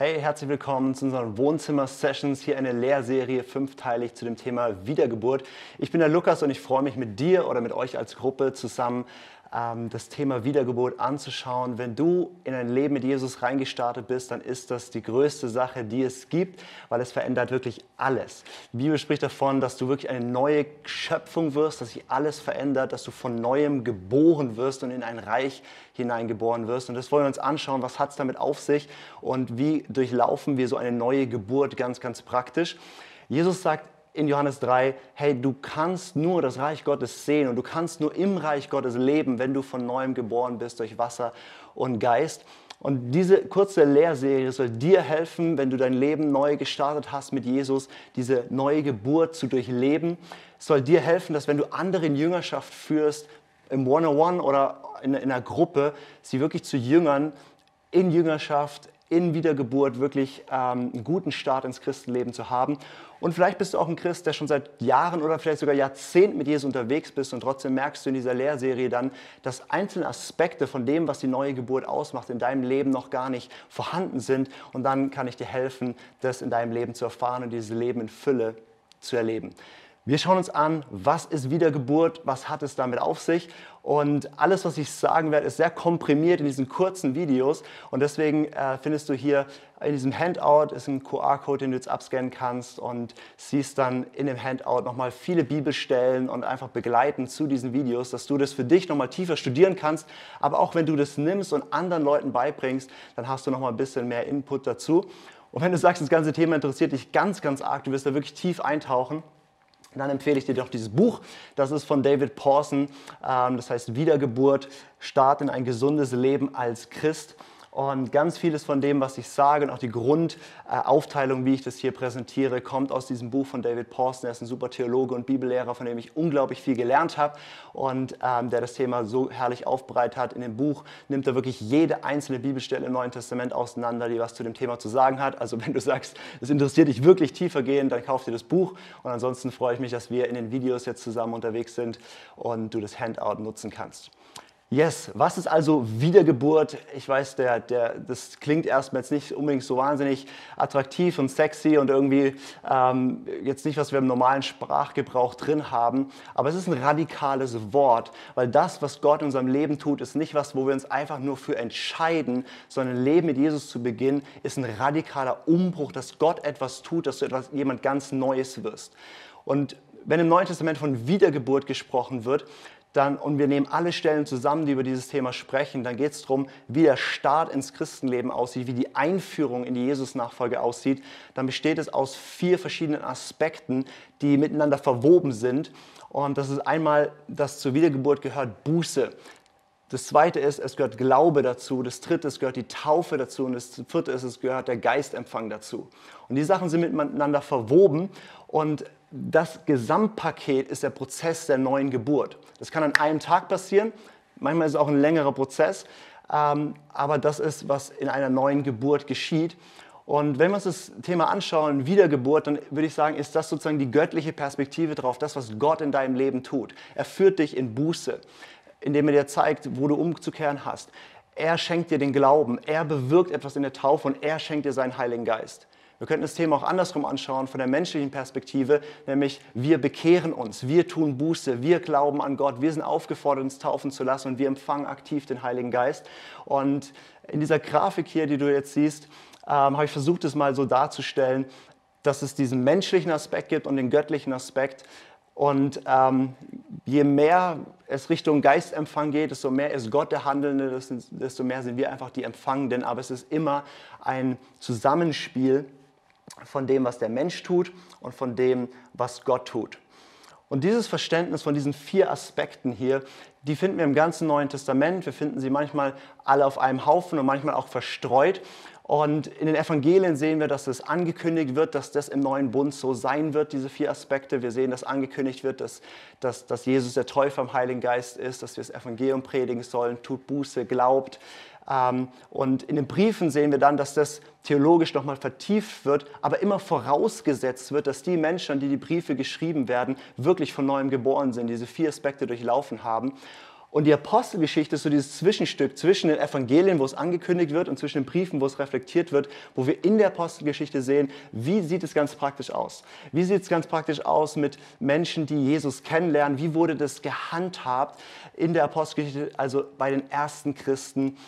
Hey, herzlich willkommen zu unseren Wohnzimmer-Sessions. Hier eine Lehrserie, fünfteilig zu dem Thema Wiedergeburt. Ich bin der Lukas und ich freue mich mit dir oder mit euch als Gruppe zusammen das Thema Wiedergeburt anzuschauen. Wenn du in ein Leben mit Jesus reingestartet bist, dann ist das die größte Sache, die es gibt, weil es verändert wirklich alles. Die Bibel spricht davon, dass du wirklich eine neue Schöpfung wirst, dass sich alles verändert, dass du von neuem geboren wirst und in ein Reich hineingeboren wirst. Und das wollen wir uns anschauen, was hat es damit auf sich und wie durchlaufen wir so eine neue Geburt ganz, ganz praktisch. Jesus sagt in Johannes 3, hey, du kannst nur das Reich Gottes sehen und du kannst nur im Reich Gottes leben, wenn du von neuem geboren bist durch Wasser und Geist. Und diese kurze Lehrserie soll dir helfen, wenn du dein Leben neu gestartet hast mit Jesus, diese neue Geburt zu durchleben. Es soll dir helfen, dass wenn du andere in Jüngerschaft führst, im One-on-One oder in, in einer Gruppe, sie wirklich zu Jüngern in Jüngerschaft, in Wiedergeburt wirklich ähm, einen guten Start ins Christenleben zu haben. Und vielleicht bist du auch ein Christ, der schon seit Jahren oder vielleicht sogar Jahrzehnten mit Jesus unterwegs bist und trotzdem merkst du in dieser Lehrserie dann, dass einzelne Aspekte von dem, was die neue Geburt ausmacht, in deinem Leben noch gar nicht vorhanden sind. Und dann kann ich dir helfen, das in deinem Leben zu erfahren und dieses Leben in Fülle zu erleben. Wir schauen uns an, was ist Wiedergeburt, was hat es damit auf sich. Und alles, was ich sagen werde, ist sehr komprimiert in diesen kurzen Videos. Und deswegen äh, findest du hier in diesem Handout ist ein QR-Code, den du jetzt abscannen kannst und siehst dann in dem Handout nochmal viele Bibelstellen und einfach begleiten zu diesen Videos, dass du das für dich nochmal tiefer studieren kannst. Aber auch wenn du das nimmst und anderen Leuten beibringst, dann hast du nochmal ein bisschen mehr Input dazu. Und wenn du sagst, das ganze Thema interessiert dich ganz, ganz arg, du wirst da wirklich tief eintauchen, dann empfehle ich dir doch dieses Buch. Das ist von David Pawson. Ähm, das heißt Wiedergeburt, Start in ein gesundes Leben als Christ. Und ganz vieles von dem, was ich sage und auch die Grundaufteilung, wie ich das hier präsentiere, kommt aus diesem Buch von David Pawson. Er ist ein super Theologe und Bibellehrer, von dem ich unglaublich viel gelernt habe und ähm, der das Thema so herrlich aufbereitet hat. In dem Buch nimmt er wirklich jede einzelne Bibelstelle im Neuen Testament auseinander, die was zu dem Thema zu sagen hat. Also wenn du sagst, es interessiert dich wirklich tiefer gehen, dann kauf dir das Buch. Und ansonsten freue ich mich, dass wir in den Videos jetzt zusammen unterwegs sind und du das Handout nutzen kannst. Yes, was ist also Wiedergeburt? Ich weiß, der, der, das klingt erstmal jetzt nicht unbedingt so wahnsinnig attraktiv und sexy und irgendwie ähm, jetzt nicht, was wir im normalen Sprachgebrauch drin haben, aber es ist ein radikales Wort, weil das, was Gott in unserem Leben tut, ist nicht was, wo wir uns einfach nur für entscheiden, sondern Leben mit Jesus zu beginnen, ist ein radikaler Umbruch, dass Gott etwas tut, dass du etwas, jemand ganz Neues wirst. Und wenn im Neuen Testament von Wiedergeburt gesprochen wird, dann, und wir nehmen alle Stellen zusammen, die über dieses Thema sprechen, dann geht es darum, wie der Start ins Christenleben aussieht, wie die Einführung in die Jesus-Nachfolge aussieht. Dann besteht es aus vier verschiedenen Aspekten, die miteinander verwoben sind. Und das ist einmal, dass zur Wiedergeburt gehört Buße. Das zweite ist, es gehört Glaube dazu. Das dritte, es gehört die Taufe dazu. Und das vierte ist, es gehört der Geistempfang dazu. Und die Sachen sind miteinander verwoben. Und das Gesamtpaket ist der Prozess der neuen Geburt. Das kann an einem Tag passieren, manchmal ist es auch ein längerer Prozess, ähm, aber das ist, was in einer neuen Geburt geschieht. Und wenn wir uns das Thema anschauen, Wiedergeburt, dann würde ich sagen, ist das sozusagen die göttliche Perspektive darauf, das, was Gott in deinem Leben tut. Er führt dich in Buße, indem er dir zeigt, wo du umzukehren hast. Er schenkt dir den Glauben, er bewirkt etwas in der Taufe und er schenkt dir seinen Heiligen Geist. Wir könnten das Thema auch andersrum anschauen, von der menschlichen Perspektive, nämlich wir bekehren uns, wir tun Buße, wir glauben an Gott, wir sind aufgefordert, uns taufen zu lassen und wir empfangen aktiv den Heiligen Geist. Und in dieser Grafik hier, die du jetzt siehst, ähm, habe ich versucht, es mal so darzustellen, dass es diesen menschlichen Aspekt gibt und den göttlichen Aspekt. Und ähm, je mehr es Richtung Geistempfang geht, desto mehr ist Gott der Handelnde, desto mehr sind wir einfach die Empfangenden. Aber es ist immer ein Zusammenspiel von dem, was der Mensch tut und von dem, was Gott tut. Und dieses Verständnis von diesen vier Aspekten hier, die finden wir im ganzen Neuen Testament. Wir finden sie manchmal alle auf einem Haufen und manchmal auch verstreut. Und in den Evangelien sehen wir, dass es angekündigt wird, dass das im neuen Bund so sein wird, diese vier Aspekte. Wir sehen, dass angekündigt wird, dass, dass, dass Jesus der Täufer im Heiligen Geist ist, dass wir das Evangelium predigen sollen, tut Buße, glaubt. Ähm, und in den Briefen sehen wir dann, dass das theologisch nochmal vertieft wird, aber immer vorausgesetzt wird, dass die Menschen, die die Briefe geschrieben werden, wirklich von neuem geboren sind, diese vier Aspekte durchlaufen haben. Und die Apostelgeschichte ist so dieses Zwischenstück zwischen den Evangelien, wo es angekündigt wird, und zwischen den Briefen, wo es reflektiert wird, wo wir in der Apostelgeschichte sehen, wie sieht es ganz praktisch aus? Wie sieht es ganz praktisch aus mit Menschen, die Jesus kennenlernen? Wie wurde das gehandhabt in der Apostelgeschichte, also bei den ersten Christen?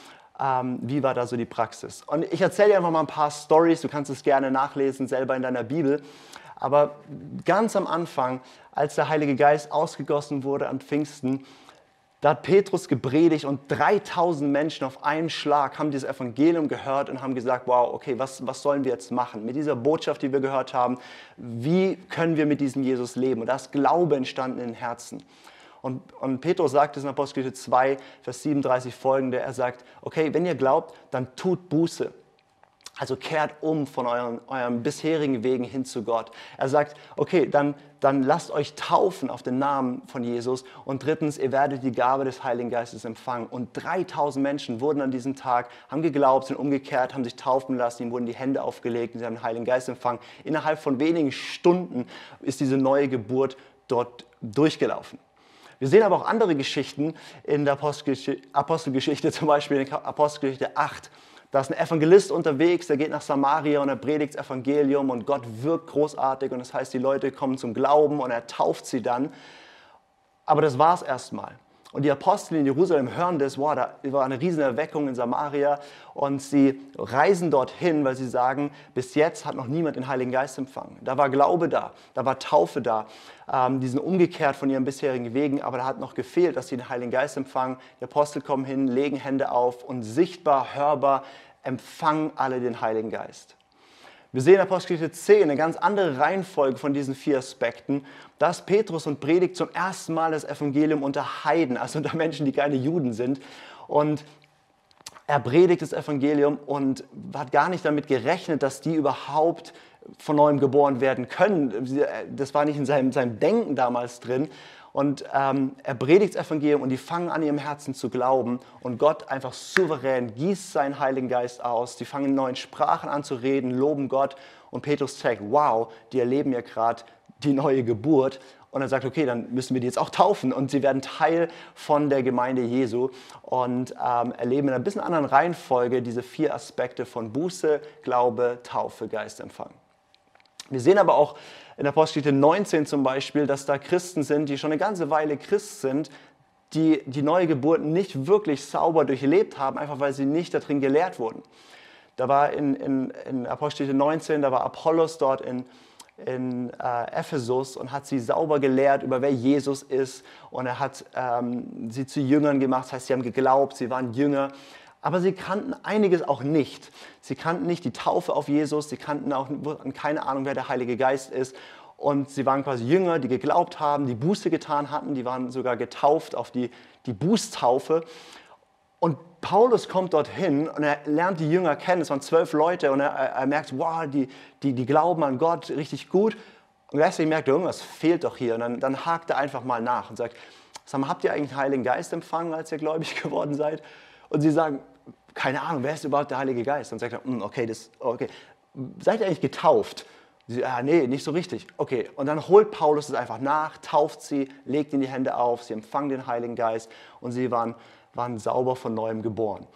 Ähm, wie war da so die Praxis? Und ich erzähle dir einfach mal ein paar Stories, du kannst es gerne nachlesen, selber in deiner Bibel. Aber ganz am Anfang, als der Heilige Geist ausgegossen wurde an Pfingsten, da hat Petrus gepredigt und 3000 Menschen auf einen Schlag haben dieses Evangelium gehört und haben gesagt, wow, okay, was, was sollen wir jetzt machen mit dieser Botschaft, die wir gehört haben? Wie können wir mit diesem Jesus leben? Und da ist Glaube entstanden in den Herzen. Und, und Petrus sagt es in Apostelgeschichte 2, Vers 37 folgende, er sagt, okay, wenn ihr glaubt, dann tut Buße. Also kehrt um von euren, euren bisherigen Wegen hin zu Gott. Er sagt, okay, dann, dann lasst euch taufen auf den Namen von Jesus. Und drittens, ihr werdet die Gabe des Heiligen Geistes empfangen. Und 3000 Menschen wurden an diesem Tag, haben geglaubt, sind umgekehrt, haben sich taufen lassen, ihnen wurden die Hände aufgelegt und sie haben den Heiligen Geist empfangen. Innerhalb von wenigen Stunden ist diese neue Geburt dort durchgelaufen. Wir sehen aber auch andere Geschichten in der Apostelgeschichte, Apostelgeschichte zum Beispiel in Apostelgeschichte 8 da ist ein Evangelist unterwegs, der geht nach Samaria und er predigt das Evangelium und Gott wirkt großartig und das heißt, die Leute kommen zum Glauben und er tauft sie dann. Aber das war es erstmal. Und die Apostel in Jerusalem hören das, wow, da war eine riesen Erweckung in Samaria und sie reisen dorthin, weil sie sagen, bis jetzt hat noch niemand den Heiligen Geist empfangen. Da war Glaube da, da war Taufe da, ähm, die sind umgekehrt von ihren bisherigen Wegen, aber da hat noch gefehlt, dass sie den Heiligen Geist empfangen. Die Apostel kommen hin, legen Hände auf und sichtbar, hörbar empfangen alle den Heiligen Geist. Wir sehen in Apostelgeschichte 10 eine ganz andere Reihenfolge von diesen vier Aspekten. Da ist Petrus und predigt zum ersten Mal das Evangelium unter Heiden, also unter Menschen, die keine Juden sind. Und er predigt das Evangelium und hat gar nicht damit gerechnet, dass die überhaupt von neuem geboren werden können. Das war nicht in seinem, seinem Denken damals drin. Und ähm, er predigt das Evangelium und die fangen an, ihrem Herzen zu glauben. Und Gott einfach souverän gießt seinen Heiligen Geist aus. Die fangen in neuen Sprachen an zu reden, loben Gott. Und Petrus zeigt, wow, die erleben ja gerade die neue Geburt. Und er sagt, okay, dann müssen wir die jetzt auch taufen. Und sie werden Teil von der Gemeinde Jesu und ähm, erleben in einer bisschen anderen Reihenfolge diese vier Aspekte von Buße, Glaube, Taufe, Geistempfang. Wir sehen aber auch in Apostelgeschichte 19 zum Beispiel, dass da Christen sind, die schon eine ganze Weile Christ sind, die die neue Geburt nicht wirklich sauber durchlebt haben, einfach weil sie nicht darin gelehrt wurden. Da war in, in, in Apostelgeschichte 19, da war Apollos dort in, in äh, Ephesus und hat sie sauber gelehrt über wer Jesus ist und er hat ähm, sie zu Jüngern gemacht, das heißt, sie haben geglaubt, sie waren Jünger aber sie kannten einiges auch nicht. Sie kannten nicht die Taufe auf Jesus, sie kannten auch keine Ahnung, wer der Heilige Geist ist. Und sie waren quasi Jünger, die geglaubt haben, die Buße getan hatten, die waren sogar getauft auf die, die Bußtaufe. Und Paulus kommt dorthin und er lernt die Jünger kennen, es waren zwölf Leute, und er, er merkt, wow, die, die, die glauben an Gott richtig gut. Und gleichzeitig merkt er, irgendwas fehlt doch hier. Und dann, dann hakt er einfach mal nach und sagt, sag mal, habt ihr eigentlich den Heiligen Geist empfangen, als ihr gläubig geworden seid? Und sie sagen, keine Ahnung, wer ist überhaupt der Heilige Geist? Und sagt er, hm, okay, das, okay, seid ihr eigentlich getauft? Sie, ah, nee, nicht so richtig. Okay, und dann holt Paulus es einfach nach, tauft sie, legt ihnen die Hände auf, sie empfangen den Heiligen Geist und sie waren, waren sauber von neuem geboren.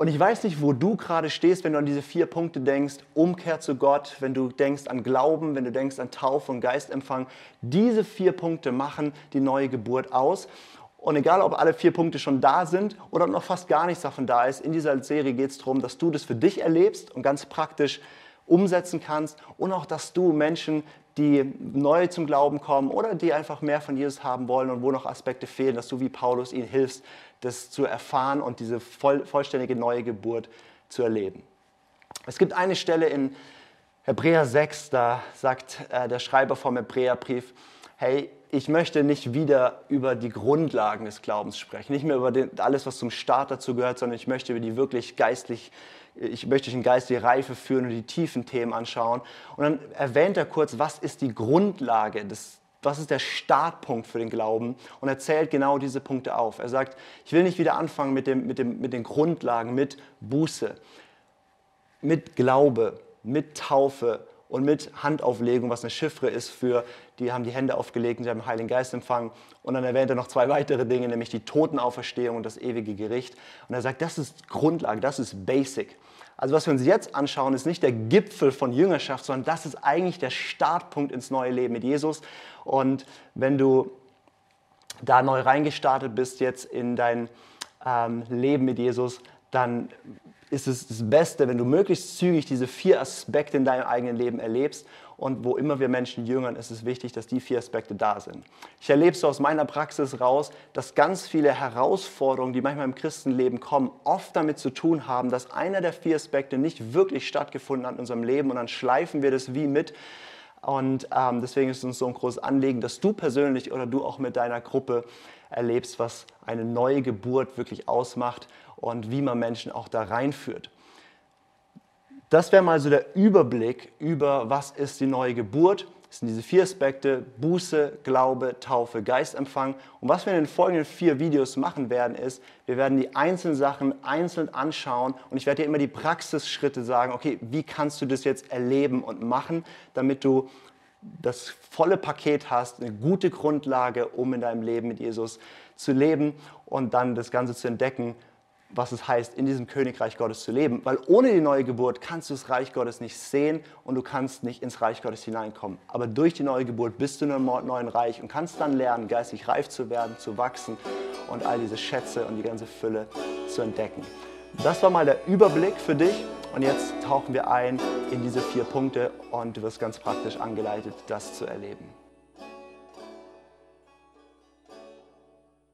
Und ich weiß nicht, wo du gerade stehst, wenn du an diese vier Punkte denkst, Umkehr zu Gott, wenn du denkst an Glauben, wenn du denkst an Taufe und Geistempfang. Diese vier Punkte machen die neue Geburt aus. Und egal, ob alle vier Punkte schon da sind oder noch fast gar nichts davon da ist, in dieser Serie geht es darum, dass du das für dich erlebst und ganz praktisch umsetzen kannst und auch, dass du Menschen, die neu zum Glauben kommen oder die einfach mehr von Jesus haben wollen und wo noch Aspekte fehlen, dass du wie Paulus ihnen hilfst, das zu erfahren und diese voll, vollständige neue Geburt zu erleben. Es gibt eine Stelle in Hebräer 6, da sagt äh, der Schreiber vom Hebräerbrief, hey, ich möchte nicht wieder über die Grundlagen des Glaubens sprechen, nicht mehr über den, alles, was zum Start dazu gehört, sondern ich möchte über die wirklich geistlich, ich möchte dich in geistige Reife führen und die tiefen Themen anschauen. Und dann erwähnt er kurz, was ist die Grundlage des, was ist der Startpunkt für den Glauben und er zählt genau diese Punkte auf. Er sagt, ich will nicht wieder anfangen mit, dem, mit, dem, mit den Grundlagen, mit Buße, mit Glaube, mit Taufe und mit Handauflegung, was eine Chiffre ist für, die haben die Hände aufgelegt und sie haben den Heiligen Geist empfangen. Und dann erwähnt er noch zwei weitere Dinge, nämlich die Totenauferstehung und das ewige Gericht. Und er sagt, das ist Grundlage, das ist Basic. Also was wir uns jetzt anschauen, ist nicht der Gipfel von Jüngerschaft, sondern das ist eigentlich der Startpunkt ins neue Leben mit Jesus. Und wenn du da neu reingestartet bist jetzt in dein ähm, Leben mit Jesus, dann ist es das Beste, wenn du möglichst zügig diese vier Aspekte in deinem eigenen Leben erlebst. Und wo immer wir Menschen jüngern, ist es wichtig, dass die vier Aspekte da sind. Ich erlebe so aus meiner Praxis raus, dass ganz viele Herausforderungen, die manchmal im Christenleben kommen, oft damit zu tun haben, dass einer der vier Aspekte nicht wirklich stattgefunden hat in unserem Leben und dann schleifen wir das wie mit. Und ähm, deswegen ist es uns so ein großes Anliegen, dass du persönlich oder du auch mit deiner Gruppe erlebst, was eine neue Geburt wirklich ausmacht und wie man Menschen auch da reinführt. Das wäre mal so der Überblick über, was ist die neue Geburt. Das sind diese vier Aspekte, Buße, Glaube, Taufe, Geistempfang. Und was wir in den folgenden vier Videos machen werden, ist, wir werden die einzelnen Sachen einzeln anschauen und ich werde dir immer die Praxisschritte sagen, okay, wie kannst du das jetzt erleben und machen, damit du das volle Paket hast, eine gute Grundlage, um in deinem Leben mit Jesus zu leben und dann das Ganze zu entdecken, was es heißt, in diesem Königreich Gottes zu leben. Weil ohne die neue Geburt kannst du das Reich Gottes nicht sehen und du kannst nicht ins Reich Gottes hineinkommen. Aber durch die neue Geburt bist du in einem neuen Reich und kannst dann lernen, geistig reif zu werden, zu wachsen und all diese Schätze und die ganze Fülle zu entdecken. Das war mal der Überblick für dich und jetzt tauchen wir ein in diese vier Punkte und du wirst ganz praktisch angeleitet, das zu erleben.